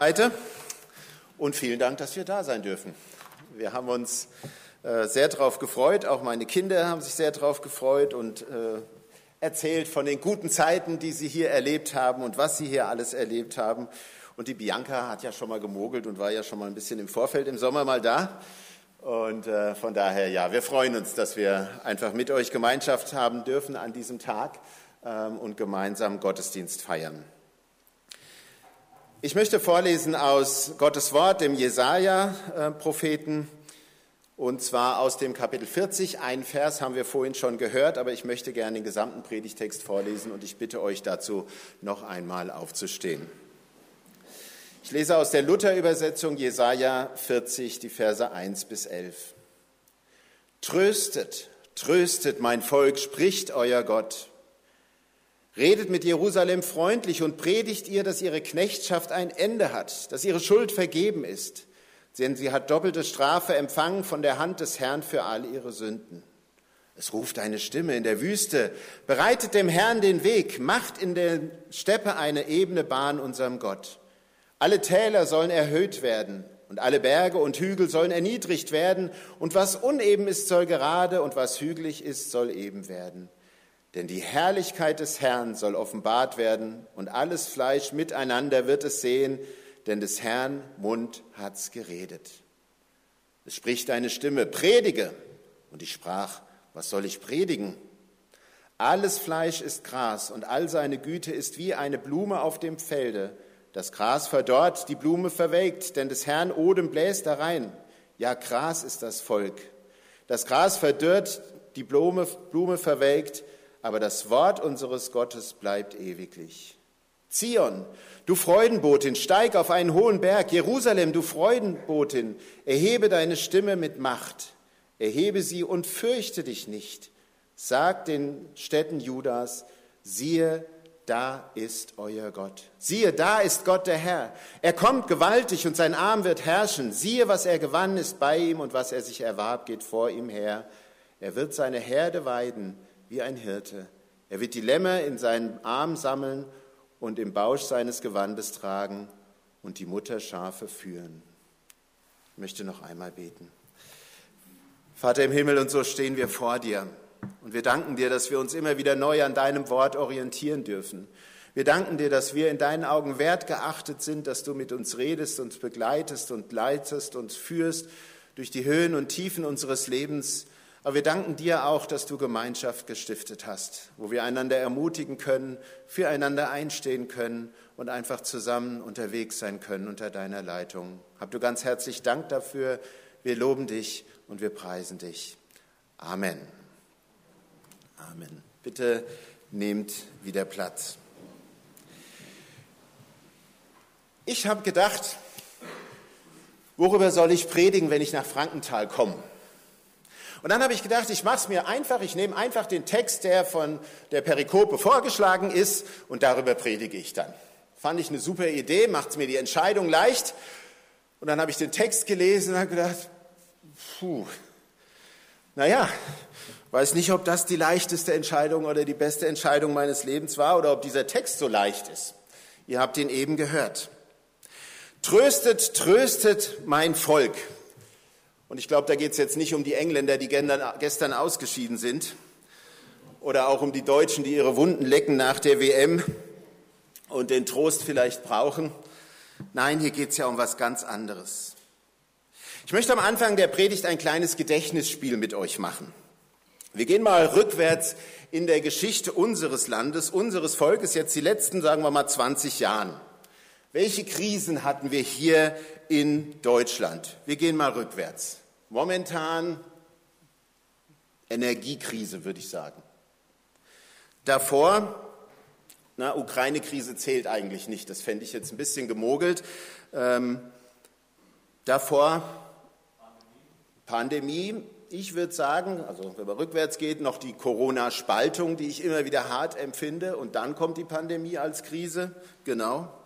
Seite und vielen Dank, dass wir da sein dürfen. Wir haben uns äh, sehr darauf gefreut, auch meine Kinder haben sich sehr darauf gefreut und äh, erzählt von den guten Zeiten, die sie hier erlebt haben und was sie hier alles erlebt haben. Und die Bianca hat ja schon mal gemogelt und war ja schon mal ein bisschen im Vorfeld im Sommer mal da. Und äh, von daher, ja, wir freuen uns, dass wir einfach mit euch Gemeinschaft haben dürfen an diesem Tag ähm, und gemeinsam Gottesdienst feiern. Ich möchte vorlesen aus Gottes Wort, dem Jesaja-Propheten, und zwar aus dem Kapitel 40. Ein Vers haben wir vorhin schon gehört, aber ich möchte gerne den gesamten Predigtext vorlesen und ich bitte euch dazu, noch einmal aufzustehen. Ich lese aus der Luther-Übersetzung Jesaja 40, die Verse 1 bis 11. Tröstet, tröstet mein Volk, spricht euer Gott. Redet mit Jerusalem freundlich und predigt ihr, dass ihre Knechtschaft ein Ende hat, dass ihre Schuld vergeben ist, denn sie hat doppelte Strafe empfangen von der Hand des Herrn für all ihre Sünden. Es ruft eine Stimme in der Wüste, bereitet dem Herrn den Weg, macht in der Steppe eine ebene Bahn unserem Gott. Alle Täler sollen erhöht werden und alle Berge und Hügel sollen erniedrigt werden und was uneben ist, soll gerade und was hügelig ist, soll eben werden. Denn die Herrlichkeit des Herrn soll offenbart werden und alles Fleisch miteinander wird es sehen, denn des Herrn Mund hat's geredet. Es spricht eine Stimme, predige. Und ich sprach, was soll ich predigen? Alles Fleisch ist Gras und all seine Güte ist wie eine Blume auf dem Felde. Das Gras verdorrt, die Blume verwelkt, denn des Herrn Odem bläst da rein. Ja, Gras ist das Volk. Das Gras verdörrt, die Blume, Blume verwelkt, aber das Wort unseres Gottes bleibt ewiglich. Zion, du Freudenbotin, steig auf einen hohen Berg. Jerusalem, du Freudenbotin, erhebe deine Stimme mit Macht. Erhebe sie und fürchte dich nicht. Sag den Städten Judas, siehe, da ist euer Gott. Siehe, da ist Gott der Herr. Er kommt gewaltig und sein Arm wird herrschen. Siehe, was er gewann, ist bei ihm und was er sich erwarb, geht vor ihm her. Er wird seine Herde weiden wie ein Hirte. Er wird die Lämmer in seinen Arm sammeln und im Bausch seines Gewandes tragen und die Mutterschafe führen. Ich möchte noch einmal beten. Vater im Himmel, und so stehen wir vor dir. Und wir danken dir, dass wir uns immer wieder neu an deinem Wort orientieren dürfen. Wir danken dir, dass wir in deinen Augen wertgeachtet sind, dass du mit uns redest, uns begleitest und leitest, uns führst durch die Höhen und Tiefen unseres Lebens aber wir danken dir auch, dass du Gemeinschaft gestiftet hast, wo wir einander ermutigen können, füreinander einstehen können und einfach zusammen unterwegs sein können unter deiner Leitung. Hab du ganz herzlich Dank dafür. Wir loben dich und wir preisen dich. Amen. Amen. Bitte nehmt wieder Platz. Ich habe gedacht, worüber soll ich predigen, wenn ich nach Frankenthal komme? Und dann habe ich gedacht, ich mache es mir einfach, ich nehme einfach den Text, der von der Perikope vorgeschlagen ist, und darüber predige ich dann. Fand ich eine super Idee, macht mir die Entscheidung leicht. Und dann habe ich den Text gelesen und habe gedacht, puh, naja, weiß nicht, ob das die leichteste Entscheidung oder die beste Entscheidung meines Lebens war oder ob dieser Text so leicht ist. Ihr habt ihn eben gehört. Tröstet, tröstet mein Volk. Und ich glaube, da geht es jetzt nicht um die Engländer, die gestern ausgeschieden sind, oder auch um die Deutschen, die ihre Wunden lecken nach der WM und den Trost vielleicht brauchen. Nein, hier geht es ja um was ganz anderes. Ich möchte am Anfang der Predigt ein kleines Gedächtnisspiel mit euch machen. Wir gehen mal rückwärts in der Geschichte unseres Landes, unseres Volkes, jetzt die letzten, sagen wir mal, 20 Jahren. Welche Krisen hatten wir hier in Deutschland? Wir gehen mal rückwärts. Momentan Energiekrise, würde ich sagen. Davor, na, Ukraine-Krise zählt eigentlich nicht, das fände ich jetzt ein bisschen gemogelt. Ähm, davor Pandemie, ich würde sagen, also wenn man rückwärts geht, noch die Corona-Spaltung, die ich immer wieder hart empfinde, und dann kommt die Pandemie als Krise, genau.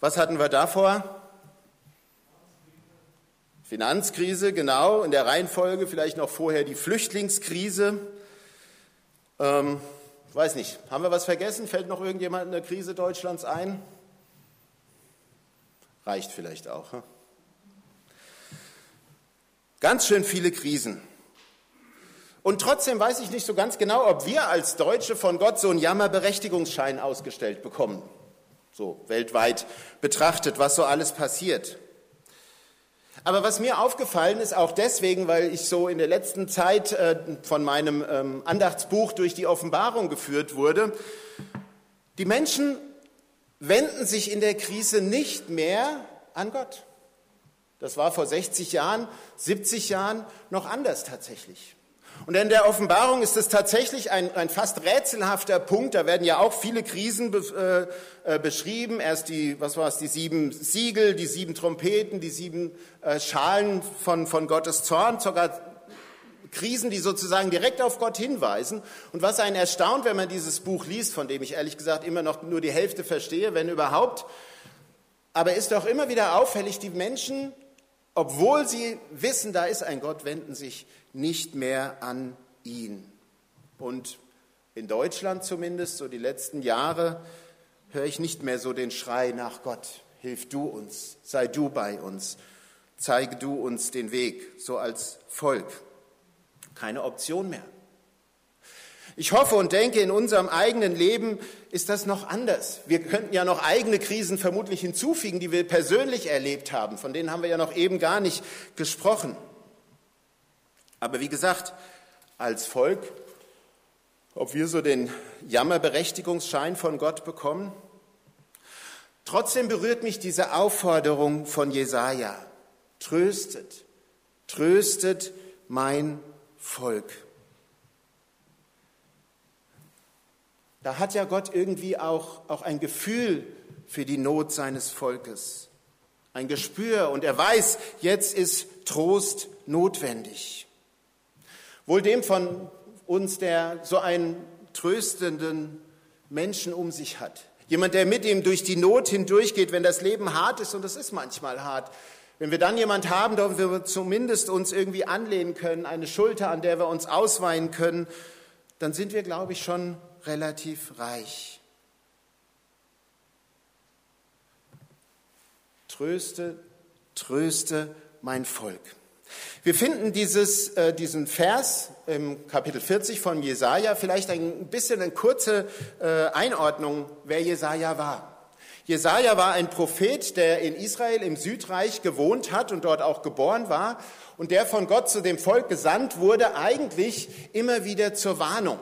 Was hatten wir davor? Finanzkrise, genau, in der Reihenfolge, vielleicht noch vorher die Flüchtlingskrise. Ähm, weiß nicht, haben wir was vergessen? Fällt noch irgendjemand in der Krise Deutschlands ein? Reicht vielleicht auch. Hm? Ganz schön viele Krisen. Und trotzdem weiß ich nicht so ganz genau, ob wir als Deutsche von Gott so einen Jammerberechtigungsschein ausgestellt bekommen. So weltweit betrachtet, was so alles passiert. Aber was mir aufgefallen ist, auch deswegen, weil ich so in der letzten Zeit äh, von meinem ähm, Andachtsbuch durch die Offenbarung geführt wurde, die Menschen wenden sich in der Krise nicht mehr an Gott. Das war vor 60 Jahren, 70 Jahren noch anders tatsächlich. Und in der Offenbarung ist es tatsächlich ein, ein fast rätselhafter Punkt. Da werden ja auch viele Krisen be, äh, äh, beschrieben. Erst die, was war es, die sieben Siegel, die sieben Trompeten, die sieben äh, Schalen von, von Gottes Zorn, sogar Krisen, die sozusagen direkt auf Gott hinweisen. Und was einen erstaunt, wenn man dieses Buch liest, von dem ich ehrlich gesagt immer noch nur die Hälfte verstehe, wenn überhaupt, aber ist doch immer wieder auffällig, die Menschen, obwohl sie wissen, da ist ein Gott, wenden sich nicht mehr an ihn. Und in Deutschland zumindest, so die letzten Jahre, höre ich nicht mehr so den Schrei nach Gott. Hilf du uns, sei du bei uns, zeige du uns den Weg, so als Volk. Keine Option mehr. Ich hoffe und denke, in unserem eigenen Leben ist das noch anders. Wir könnten ja noch eigene Krisen vermutlich hinzufügen, die wir persönlich erlebt haben. Von denen haben wir ja noch eben gar nicht gesprochen. Aber wie gesagt, als Volk, ob wir so den Jammerberechtigungsschein von Gott bekommen, trotzdem berührt mich diese Aufforderung von Jesaja. Tröstet, tröstet mein Volk. Da hat ja Gott irgendwie auch, auch ein Gefühl für die Not seines Volkes, ein Gespür und er weiß, jetzt ist Trost notwendig. Wohl dem von uns, der so einen tröstenden Menschen um sich hat. Jemand, der mit ihm durch die Not hindurchgeht, wenn das Leben hart ist, und es ist manchmal hart. Wenn wir dann jemand haben, der wir zumindest uns irgendwie anlehnen können, eine Schulter, an der wir uns ausweinen können, dann sind wir, glaube ich, schon relativ reich. Tröste, tröste mein Volk. Wir finden dieses, äh, diesen Vers im Kapitel 40 von Jesaja, vielleicht ein bisschen eine kurze äh, Einordnung, wer Jesaja war. Jesaja war ein Prophet, der in Israel im Südreich gewohnt hat und dort auch geboren war und der von Gott zu dem Volk gesandt wurde, eigentlich immer wieder zur Warnung.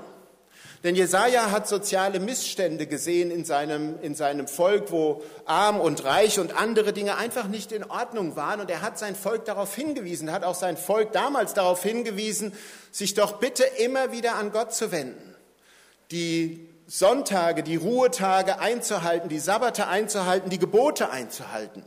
Denn Jesaja hat soziale Missstände gesehen in seinem, in seinem Volk, wo arm und reich und andere Dinge einfach nicht in Ordnung waren. Und er hat sein Volk darauf hingewiesen, hat auch sein Volk damals darauf hingewiesen, sich doch bitte immer wieder an Gott zu wenden. Die Sonntage, die Ruhetage einzuhalten, die Sabbate einzuhalten, die Gebote einzuhalten.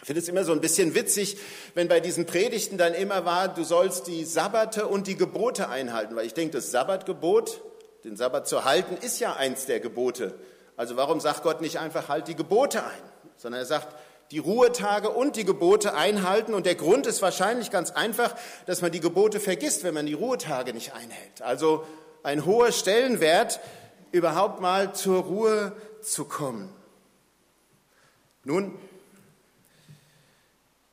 Ich finde es immer so ein bisschen witzig, wenn bei diesen Predigten dann immer war, du sollst die Sabbate und die Gebote einhalten, weil ich denke, das Sabbatgebot den Sabbat zu halten ist ja eins der Gebote. Also warum sagt Gott nicht einfach, halt die Gebote ein, sondern er sagt, die Ruhetage und die Gebote einhalten. Und der Grund ist wahrscheinlich ganz einfach, dass man die Gebote vergisst, wenn man die Ruhetage nicht einhält. Also ein hoher Stellenwert, überhaupt mal zur Ruhe zu kommen. Nun,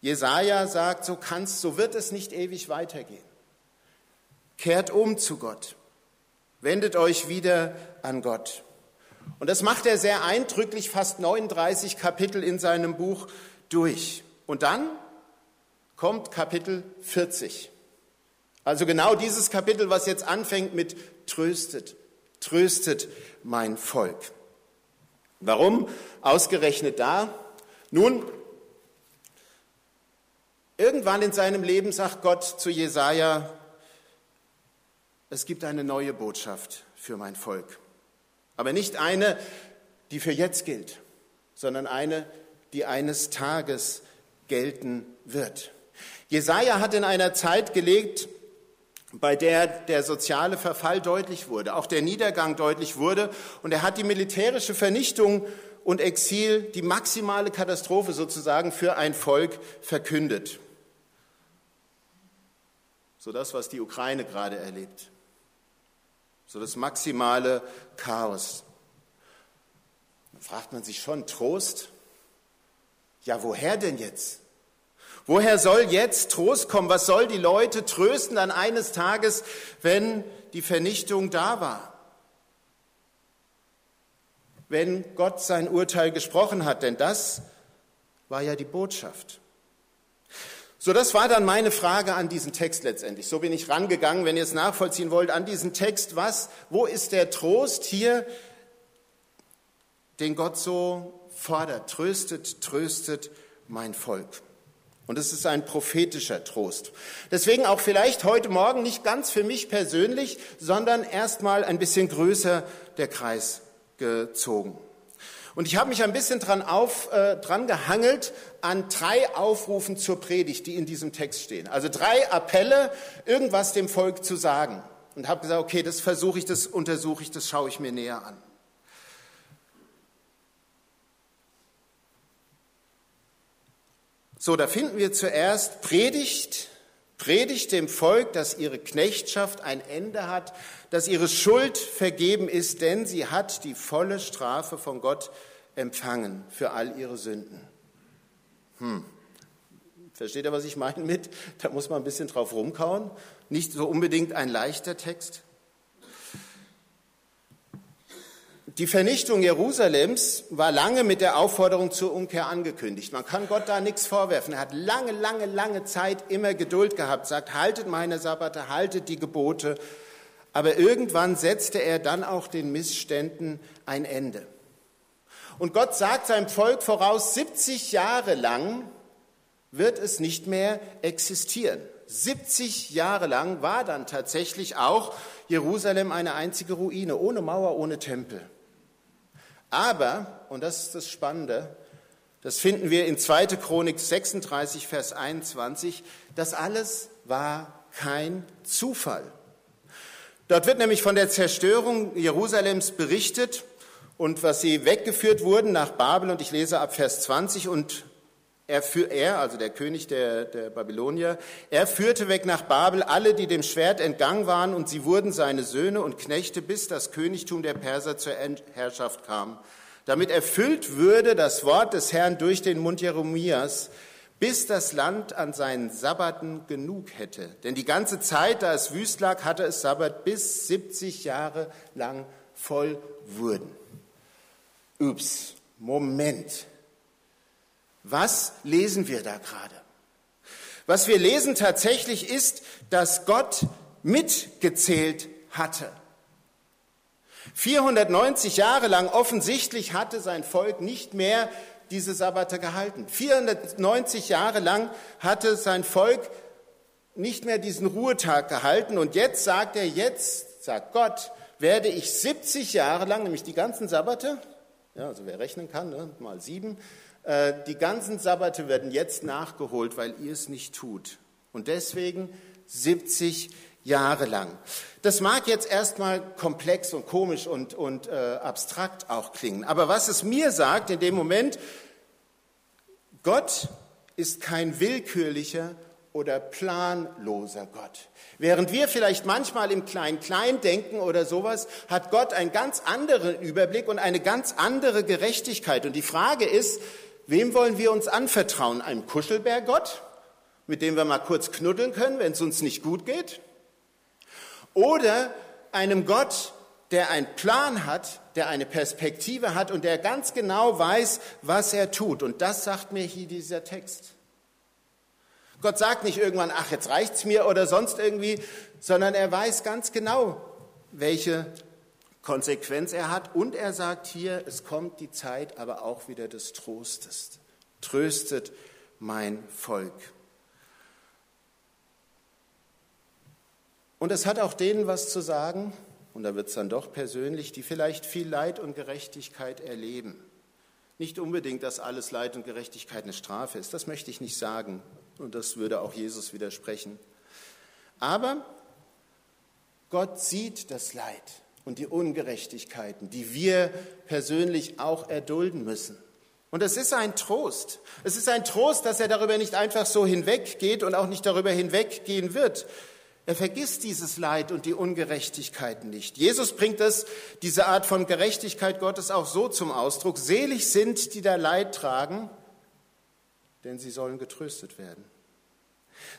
Jesaja sagt, so kannst, so wird es nicht ewig weitergehen. Kehrt um zu Gott. Wendet euch wieder an Gott. Und das macht er sehr eindrücklich, fast 39 Kapitel in seinem Buch durch. Und dann kommt Kapitel 40. Also genau dieses Kapitel, was jetzt anfängt mit tröstet, tröstet mein Volk. Warum ausgerechnet da? Nun, irgendwann in seinem Leben sagt Gott zu Jesaja, es gibt eine neue Botschaft für mein Volk. Aber nicht eine, die für jetzt gilt, sondern eine, die eines Tages gelten wird. Jesaja hat in einer Zeit gelebt, bei der der soziale Verfall deutlich wurde, auch der Niedergang deutlich wurde, und er hat die militärische Vernichtung und Exil, die maximale Katastrophe sozusagen für ein Volk verkündet. So das, was die Ukraine gerade erlebt so das maximale Chaos. Dann fragt man sich schon, Trost? Ja, woher denn jetzt? Woher soll jetzt Trost kommen? Was soll die Leute trösten dann eines Tages, wenn die Vernichtung da war? Wenn Gott sein Urteil gesprochen hat, denn das war ja die Botschaft. So, das war dann meine Frage an diesen Text letztendlich. So bin ich rangegangen, wenn ihr es nachvollziehen wollt, an diesen Text. Was, wo ist der Trost hier, den Gott so fordert? Tröstet, tröstet mein Volk. Und es ist ein prophetischer Trost. Deswegen auch vielleicht heute Morgen nicht ganz für mich persönlich, sondern erstmal ein bisschen größer der Kreis gezogen. Und ich habe mich ein bisschen dran, auf, äh, dran gehangelt an drei Aufrufen zur Predigt, die in diesem Text stehen. Also drei Appelle, irgendwas dem Volk zu sagen. Und habe gesagt, okay, das versuche ich, das untersuche ich, das schaue ich mir näher an. So, da finden wir zuerst Predigt, Predigt dem Volk, dass ihre Knechtschaft ein Ende hat, dass ihre Schuld vergeben ist, denn sie hat die volle Strafe von Gott empfangen für all ihre Sünden. Hm. Versteht ihr, was ich meine mit? Da muss man ein bisschen drauf rumkauen. Nicht so unbedingt ein leichter Text. Die Vernichtung Jerusalems war lange mit der Aufforderung zur Umkehr angekündigt. Man kann Gott da nichts vorwerfen. Er hat lange, lange, lange Zeit immer Geduld gehabt, sagt, haltet meine Sabbate, haltet die Gebote. Aber irgendwann setzte er dann auch den Missständen ein Ende. Und Gott sagt seinem Volk voraus, 70 Jahre lang wird es nicht mehr existieren. 70 Jahre lang war dann tatsächlich auch Jerusalem eine einzige Ruine, ohne Mauer, ohne Tempel. Aber, und das ist das Spannende, das finden wir in 2. Chronik 36, Vers 21, das alles war kein Zufall. Dort wird nämlich von der Zerstörung Jerusalems berichtet und was sie weggeführt wurden nach Babel, und ich lese ab Vers 20, und er, er also der König der, der Babylonier, er führte weg nach Babel alle, die dem Schwert entgangen waren, und sie wurden seine Söhne und Knechte, bis das Königtum der Perser zur Herrschaft kam. Damit erfüllt würde das Wort des Herrn durch den Mund Jeremias, bis das Land an seinen Sabbaten genug hätte. Denn die ganze Zeit, da es wüst lag, hatte es Sabbat bis 70 Jahre lang voll wurden. Ups, Moment. Was lesen wir da gerade? Was wir lesen tatsächlich ist, dass Gott mitgezählt hatte. 490 Jahre lang offensichtlich hatte sein Volk nicht mehr diese Sabbate gehalten. 490 Jahre lang hatte sein Volk nicht mehr diesen Ruhetag gehalten. Und jetzt sagt er, jetzt, sagt Gott, werde ich 70 Jahre lang, nämlich die ganzen Sabbate, ja, also wer rechnen kann, ne, mal sieben. Äh, die ganzen Sabbate werden jetzt nachgeholt, weil ihr es nicht tut. Und deswegen 70 Jahre lang. Das mag jetzt erstmal komplex und komisch und, und äh, abstrakt auch klingen. Aber was es mir sagt in dem Moment, Gott ist kein willkürlicher oder planloser Gott. Während wir vielleicht manchmal im Klein-Klein denken oder sowas, hat Gott einen ganz anderen Überblick und eine ganz andere Gerechtigkeit. Und die Frage ist, wem wollen wir uns anvertrauen? Einem Kuschelbärgott, mit dem wir mal kurz knuddeln können, wenn es uns nicht gut geht? Oder einem Gott, der einen Plan hat, der eine Perspektive hat und der ganz genau weiß, was er tut. Und das sagt mir hier dieser Text. Gott sagt nicht irgendwann, ach, jetzt reicht's mir oder sonst irgendwie, sondern er weiß ganz genau, welche Konsequenz er hat. Und er sagt hier, es kommt die Zeit aber auch wieder des Trostes. Tröstet mein Volk. Und es hat auch denen was zu sagen, und da wird es dann doch persönlich, die vielleicht viel Leid und Gerechtigkeit erleben. Nicht unbedingt, dass alles Leid und Gerechtigkeit eine Strafe ist, das möchte ich nicht sagen. Und das würde auch Jesus widersprechen. Aber Gott sieht das Leid und die Ungerechtigkeiten, die wir persönlich auch erdulden müssen. Und es ist ein Trost. Es ist ein Trost, dass er darüber nicht einfach so hinweggeht und auch nicht darüber hinweggehen wird. Er vergisst dieses Leid und die Ungerechtigkeiten nicht. Jesus bringt es, diese Art von Gerechtigkeit Gottes auch so zum Ausdruck. Selig sind, die da Leid tragen, denn sie sollen getröstet werden.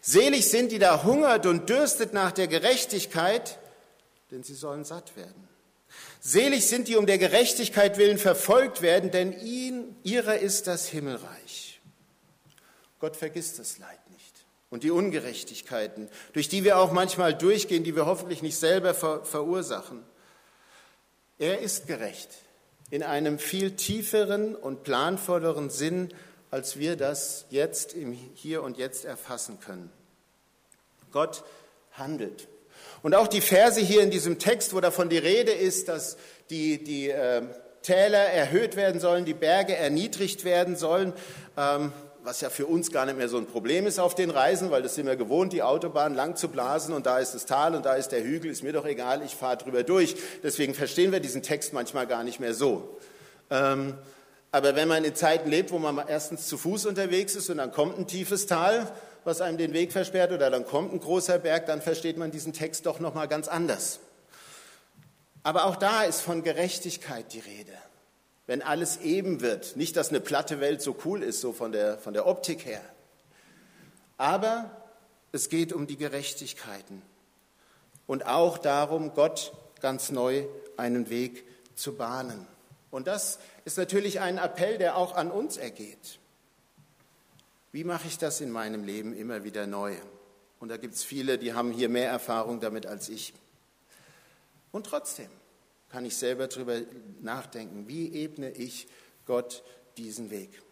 Selig sind, die da hungert und dürstet nach der Gerechtigkeit, denn sie sollen satt werden. Selig sind die um der Gerechtigkeit willen verfolgt werden, denn ihn, ihrer ist das Himmelreich. Gott vergisst das Leid nicht und die Ungerechtigkeiten, durch die wir auch manchmal durchgehen, die wir hoffentlich nicht selber ver verursachen. Er ist gerecht in einem viel tieferen und planvolleren Sinn, als wir das jetzt im Hier und Jetzt erfassen können. Gott handelt. Und auch die Verse hier in diesem Text, wo davon die Rede ist, dass die, die äh, Täler erhöht werden sollen, die Berge erniedrigt werden sollen, ähm, was ja für uns gar nicht mehr so ein Problem ist auf den Reisen, weil das sind wir gewohnt, die Autobahn lang zu blasen und da ist das Tal und da ist der Hügel, ist mir doch egal, ich fahre drüber durch. Deswegen verstehen wir diesen Text manchmal gar nicht mehr so. Ähm, aber wenn man in Zeiten lebt, wo man erstens zu Fuß unterwegs ist und dann kommt ein tiefes Tal, was einem den Weg versperrt, oder dann kommt ein großer Berg, dann versteht man diesen Text doch noch mal ganz anders. Aber auch da ist von Gerechtigkeit die Rede. Wenn alles eben wird, nicht, dass eine platte Welt so cool ist, so von der, von der Optik her, aber es geht um die Gerechtigkeiten und auch darum, Gott ganz neu einen Weg zu bahnen. Und das ist natürlich ein Appell, der auch an uns ergeht. Wie mache ich das in meinem Leben immer wieder neu? Und da gibt es viele, die haben hier mehr Erfahrung damit als ich. Und trotzdem kann ich selber darüber nachdenken, wie ebne ich Gott diesen Weg.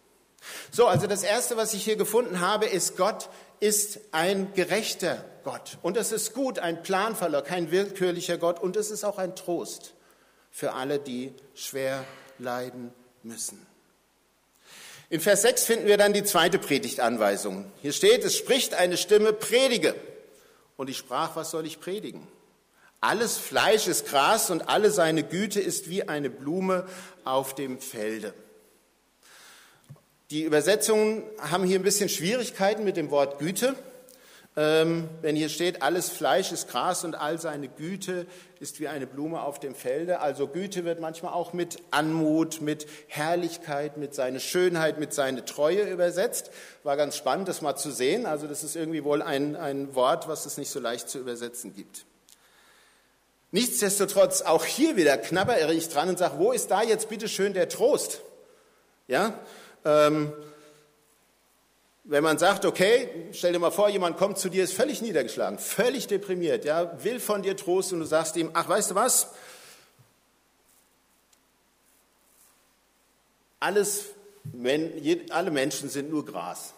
So, also das Erste, was ich hier gefunden habe, ist, Gott ist ein gerechter Gott. Und es ist gut, ein Planfaller, kein willkürlicher Gott. Und es ist auch ein Trost für alle, die schwer leiden müssen. In Vers 6 finden wir dann die zweite Predigtanweisung. Hier steht, es spricht eine Stimme, predige. Und ich sprach, was soll ich predigen? Alles Fleisch ist Gras und alle seine Güte ist wie eine Blume auf dem Felde. Die Übersetzungen haben hier ein bisschen Schwierigkeiten mit dem Wort Güte. Ähm, wenn hier steht, alles Fleisch ist Gras und all seine Güte ist wie eine Blume auf dem Felde. Also Güte wird manchmal auch mit Anmut, mit Herrlichkeit, mit seiner Schönheit, mit seiner Treue übersetzt. War ganz spannend, das mal zu sehen. Also das ist irgendwie wohl ein, ein Wort, was es nicht so leicht zu übersetzen gibt. Nichtsdestotrotz, auch hier wieder knabbere ich dran und sage, wo ist da jetzt bitte schön der Trost? Ja, ähm, wenn man sagt, okay, stell dir mal vor, jemand kommt zu dir, ist völlig niedergeschlagen, völlig deprimiert, ja, will von dir Trost und du sagst ihm, ach, weißt du was? Alles, alle Menschen sind nur Gras.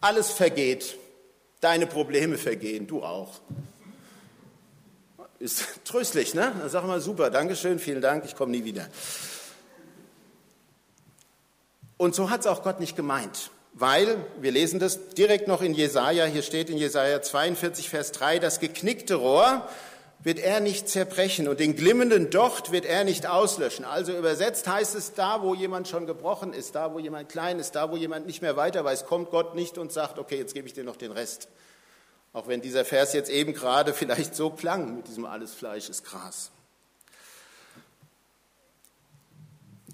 Alles vergeht. Deine Probleme vergehen, du auch. Ist tröstlich, ne? Dann sag mal super, Dankeschön, vielen Dank, ich komme nie wieder. Und so hat es auch Gott nicht gemeint, weil, wir lesen das direkt noch in Jesaja, hier steht in Jesaja 42, Vers 3, das geknickte Rohr wird er nicht zerbrechen und den glimmenden Docht wird er nicht auslöschen. Also übersetzt heißt es, da wo jemand schon gebrochen ist, da wo jemand klein ist, da wo jemand nicht mehr weiter weiß, kommt Gott nicht und sagt, okay, jetzt gebe ich dir noch den Rest. Auch wenn dieser Vers jetzt eben gerade vielleicht so klang mit diesem alles Fleisch ist Gras.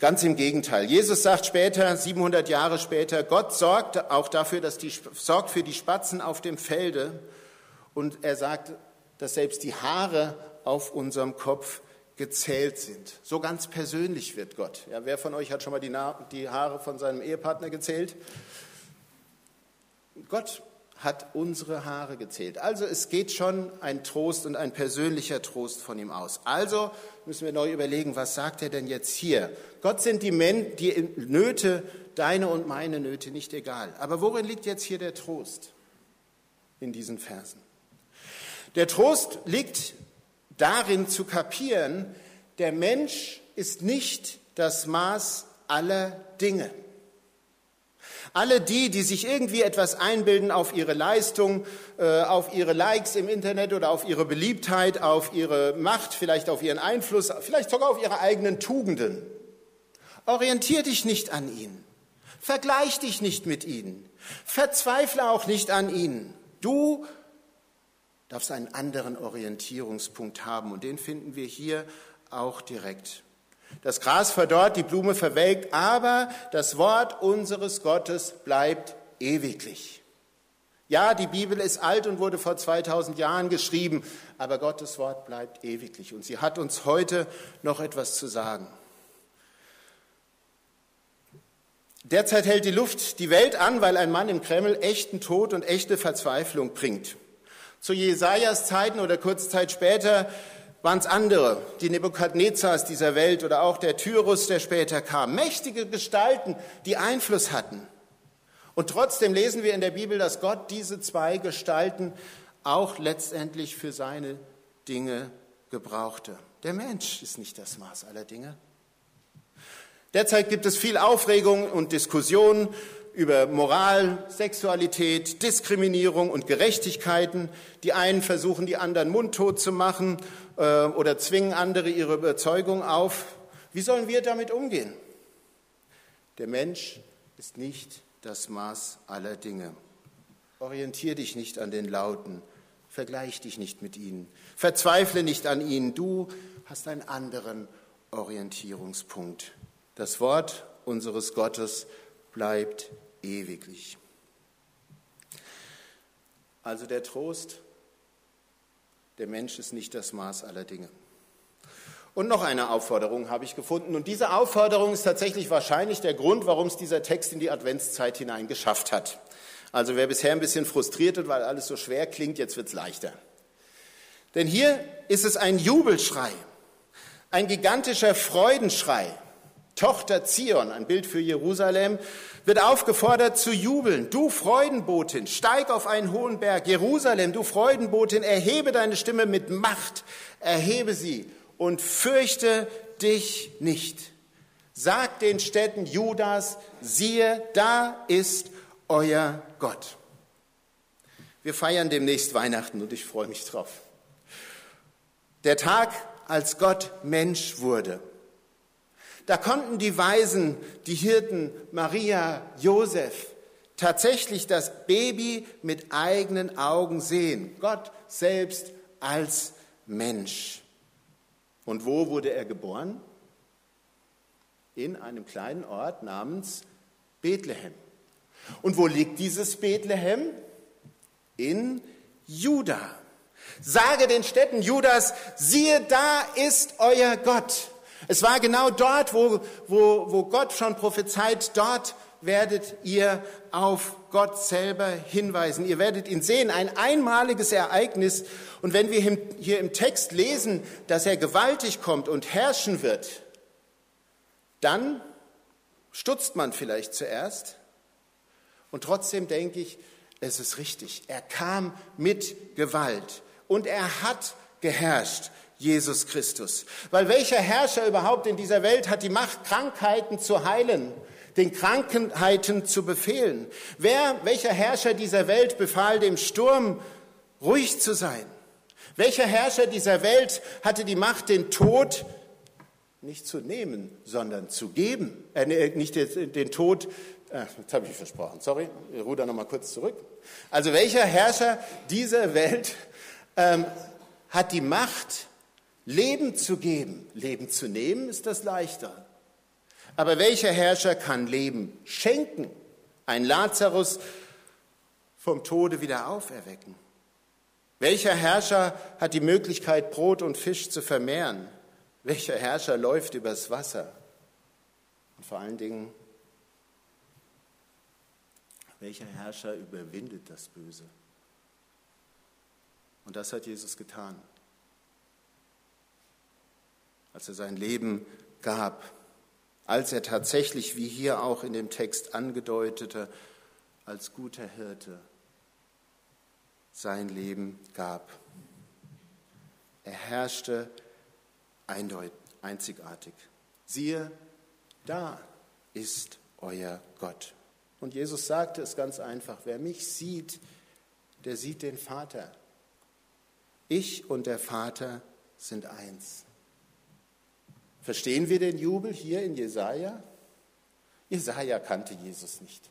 Ganz im Gegenteil. Jesus sagt später, 700 Jahre später, Gott sorgt auch dafür, dass die, sorgt für die Spatzen auf dem Felde. Und er sagt, dass selbst die Haare auf unserem Kopf gezählt sind. So ganz persönlich wird Gott. Ja, wer von euch hat schon mal die, die Haare von seinem Ehepartner gezählt? Gott hat unsere Haare gezählt. Also es geht schon ein Trost und ein persönlicher Trost von ihm aus. Also müssen wir neu überlegen, was sagt er denn jetzt hier? Gott sind die, Men die Nöte, deine und meine Nöte nicht egal. Aber worin liegt jetzt hier der Trost in diesen Versen? Der Trost liegt darin zu kapieren, der Mensch ist nicht das Maß aller Dinge. Alle die, die sich irgendwie etwas einbilden auf ihre Leistung, äh, auf ihre Likes im Internet oder auf ihre Beliebtheit, auf ihre Macht, vielleicht auf ihren Einfluss, vielleicht sogar auf ihre eigenen Tugenden. Orientier dich nicht an ihnen. Vergleich dich nicht mit ihnen. Verzweifle auch nicht an ihnen. Du darfst einen anderen Orientierungspunkt haben und den finden wir hier auch direkt. Das Gras verdorrt, die Blume verwelkt, aber das Wort unseres Gottes bleibt ewiglich. Ja, die Bibel ist alt und wurde vor 2000 Jahren geschrieben, aber Gottes Wort bleibt ewiglich und sie hat uns heute noch etwas zu sagen. Derzeit hält die Luft die Welt an, weil ein Mann im Kreml echten Tod und echte Verzweiflung bringt. Zu Jesajas Zeiten oder kurze Zeit später waren es andere, die Nebukadnezars dieser Welt oder auch der Tyrus, der später kam. Mächtige Gestalten, die Einfluss hatten. Und trotzdem lesen wir in der Bibel, dass Gott diese zwei Gestalten auch letztendlich für seine Dinge gebrauchte. Der Mensch ist nicht das Maß aller Dinge. Derzeit gibt es viel Aufregung und Diskussion über Moral, Sexualität, Diskriminierung und Gerechtigkeiten. Die einen versuchen, die anderen mundtot zu machen äh, oder zwingen andere ihre Überzeugung auf. Wie sollen wir damit umgehen? Der Mensch ist nicht das Maß aller Dinge. Orientier dich nicht an den Lauten, vergleich dich nicht mit ihnen, verzweifle nicht an ihnen. Du hast einen anderen Orientierungspunkt. Das Wort unseres Gottes bleibt ewiglich. Also der Trost, der Mensch ist nicht das Maß aller Dinge. Und noch eine Aufforderung habe ich gefunden. Und diese Aufforderung ist tatsächlich wahrscheinlich der Grund, warum es dieser Text in die Adventszeit hinein geschafft hat. Also wer bisher ein bisschen frustriert ist, weil alles so schwer klingt, jetzt wird es leichter. Denn hier ist es ein Jubelschrei, ein gigantischer Freudenschrei. Tochter Zion, ein Bild für Jerusalem, wird aufgefordert zu jubeln. Du Freudenbotin, steig auf einen hohen Berg. Jerusalem, du Freudenbotin, erhebe deine Stimme mit Macht, erhebe sie und fürchte dich nicht. Sag den Städten Judas, siehe, da ist euer Gott. Wir feiern demnächst Weihnachten und ich freue mich drauf. Der Tag, als Gott Mensch wurde. Da konnten die Weisen, die Hirten, Maria, Josef, tatsächlich das Baby mit eigenen Augen sehen. Gott selbst als Mensch. Und wo wurde er geboren? In einem kleinen Ort namens Bethlehem. Und wo liegt dieses Bethlehem? In Juda. Sage den Städten Judas, siehe, da ist euer Gott. Es war genau dort, wo, wo, wo Gott schon prophezeit, dort werdet ihr auf Gott selber hinweisen. Ihr werdet ihn sehen, ein einmaliges Ereignis. Und wenn wir hier im Text lesen, dass er gewaltig kommt und herrschen wird, dann stutzt man vielleicht zuerst. Und trotzdem denke ich, es ist richtig. Er kam mit Gewalt und er hat geherrscht. Jesus Christus. Weil welcher Herrscher überhaupt in dieser Welt hat die Macht, Krankheiten zu heilen, den Krankheiten zu befehlen? Wer, welcher Herrscher dieser Welt befahl dem Sturm, ruhig zu sein? Welcher Herrscher dieser Welt hatte die Macht, den Tod nicht zu nehmen, sondern zu geben? Äh, nicht den Tod, äh, jetzt habe ich versprochen, sorry, ich ruder nochmal kurz zurück. Also welcher Herrscher dieser Welt ähm, hat die Macht, Leben zu geben, Leben zu nehmen, ist das leichter. Aber welcher Herrscher kann Leben schenken? Ein Lazarus vom Tode wieder auferwecken? Welcher Herrscher hat die Möglichkeit, Brot und Fisch zu vermehren? Welcher Herrscher läuft übers Wasser? Und vor allen Dingen, welcher Herrscher überwindet das Böse? Und das hat Jesus getan als er sein Leben gab, als er tatsächlich, wie hier auch in dem Text angedeutete, als guter Hirte sein Leben gab. Er herrschte einzigartig. Siehe, da ist euer Gott. Und Jesus sagte es ganz einfach, wer mich sieht, der sieht den Vater. Ich und der Vater sind eins. Verstehen wir den Jubel hier in Jesaja? Jesaja kannte Jesus nicht.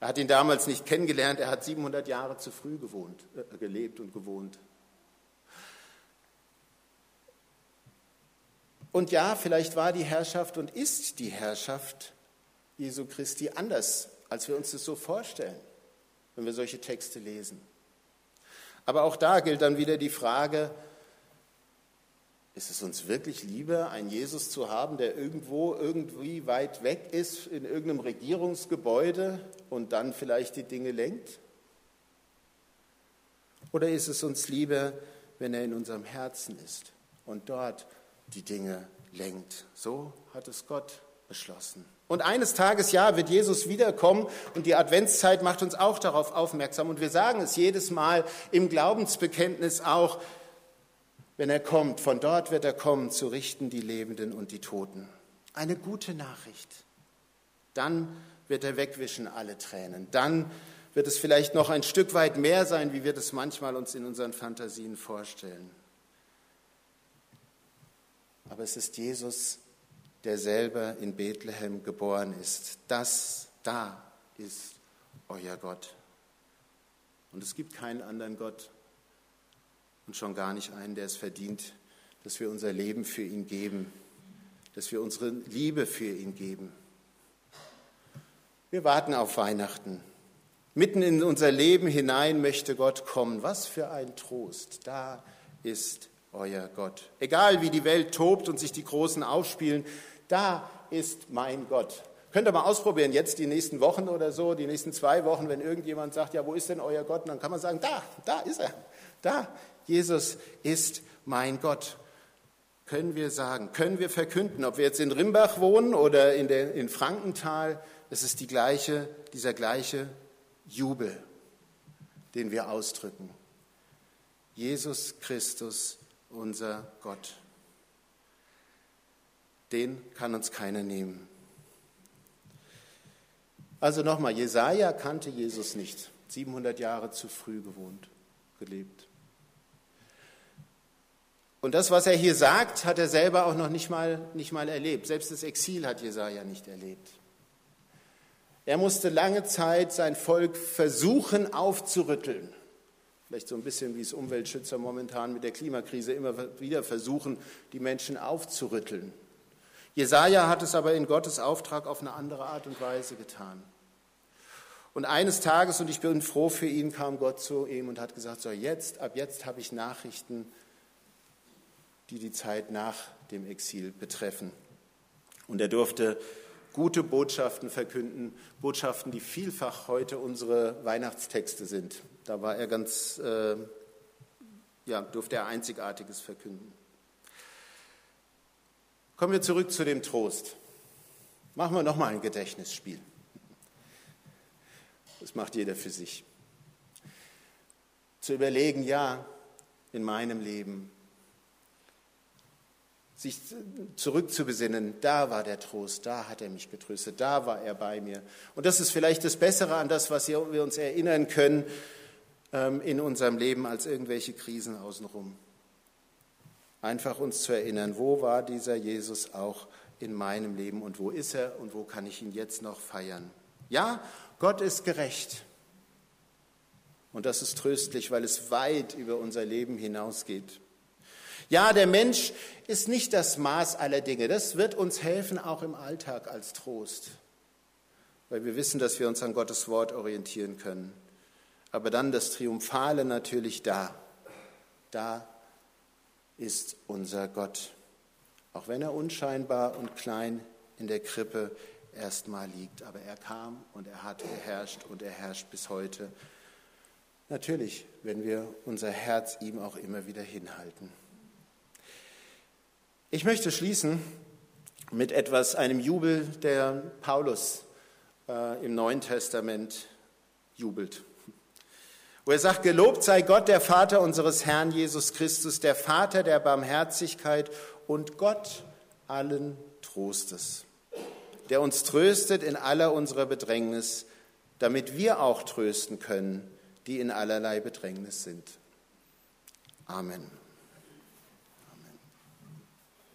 Er hat ihn damals nicht kennengelernt, er hat 700 Jahre zu früh gewohnt, äh, gelebt und gewohnt. Und ja, vielleicht war die Herrschaft und ist die Herrschaft Jesu Christi anders, als wir uns das so vorstellen, wenn wir solche Texte lesen. Aber auch da gilt dann wieder die Frage, ist es uns wirklich lieber, einen Jesus zu haben, der irgendwo irgendwie weit weg ist, in irgendeinem Regierungsgebäude und dann vielleicht die Dinge lenkt? Oder ist es uns lieber, wenn er in unserem Herzen ist und dort die Dinge lenkt? So hat es Gott beschlossen. Und eines Tages, ja, wird Jesus wiederkommen und die Adventszeit macht uns auch darauf aufmerksam. Und wir sagen es jedes Mal im Glaubensbekenntnis auch, wenn er kommt, von dort wird er kommen, zu richten die Lebenden und die Toten. Eine gute Nachricht. Dann wird er wegwischen alle Tränen. Dann wird es vielleicht noch ein Stück weit mehr sein, wie wir das manchmal uns in unseren Fantasien vorstellen. Aber es ist Jesus, der selber in Bethlehem geboren ist. Das da ist euer Gott. Und es gibt keinen anderen Gott und schon gar nicht einen, der es verdient, dass wir unser Leben für ihn geben, dass wir unsere Liebe für ihn geben. Wir warten auf Weihnachten. Mitten in unser Leben hinein möchte Gott kommen. Was für ein Trost. Da ist euer Gott. Egal wie die Welt tobt und sich die Großen aufspielen, da ist mein Gott. Könnt ihr mal ausprobieren, jetzt die nächsten Wochen oder so, die nächsten zwei Wochen, wenn irgendjemand sagt, ja, wo ist denn euer Gott? Und dann kann man sagen, da, da ist er. Da Jesus ist mein Gott. Können wir sagen, können wir verkünden, ob wir jetzt in Rimbach wohnen oder in, der, in Frankenthal, es ist die gleiche, dieser gleiche Jubel, den wir ausdrücken. Jesus Christus, unser Gott. Den kann uns keiner nehmen. Also nochmal, Jesaja kannte Jesus nicht, 700 Jahre zu früh gewohnt, gelebt. Und das, was er hier sagt, hat er selber auch noch nicht mal, nicht mal erlebt. Selbst das Exil hat Jesaja nicht erlebt. Er musste lange Zeit sein Volk versuchen aufzurütteln. Vielleicht so ein bisschen wie es Umweltschützer momentan mit der Klimakrise immer wieder versuchen, die Menschen aufzurütteln. Jesaja hat es aber in Gottes Auftrag auf eine andere Art und Weise getan. Und eines Tages, und ich bin froh für ihn, kam Gott zu ihm und hat gesagt: So, jetzt, ab jetzt habe ich Nachrichten die die Zeit nach dem Exil betreffen. Und er durfte gute Botschaften verkünden, Botschaften, die vielfach heute unsere Weihnachtstexte sind. Da war er ganz, äh, ja, durfte er Einzigartiges verkünden. Kommen wir zurück zu dem Trost. Machen wir nochmal ein Gedächtnisspiel. Das macht jeder für sich. Zu überlegen, ja, in meinem Leben, sich zurückzubesinnen, da war der Trost, da hat er mich getröstet, da war er bei mir. Und das ist vielleicht das Bessere an das, was wir uns erinnern können ähm, in unserem Leben als irgendwelche Krisen außenrum. Einfach uns zu erinnern, wo war dieser Jesus auch in meinem Leben und wo ist er und wo kann ich ihn jetzt noch feiern. Ja, Gott ist gerecht. Und das ist tröstlich, weil es weit über unser Leben hinausgeht. Ja, der Mensch ist nicht das Maß aller Dinge. Das wird uns helfen, auch im Alltag als Trost, weil wir wissen, dass wir uns an Gottes Wort orientieren können. Aber dann das Triumphale natürlich da. Da ist unser Gott, auch wenn er unscheinbar und klein in der Krippe erstmal liegt. Aber er kam und er hat geherrscht und er herrscht bis heute. Natürlich, wenn wir unser Herz ihm auch immer wieder hinhalten. Ich möchte schließen mit etwas, einem Jubel, der Paulus äh, im Neuen Testament jubelt. Wo er sagt, gelobt sei Gott, der Vater unseres Herrn Jesus Christus, der Vater der Barmherzigkeit und Gott allen Trostes, der uns tröstet in aller unserer Bedrängnis, damit wir auch trösten können, die in allerlei Bedrängnis sind. Amen.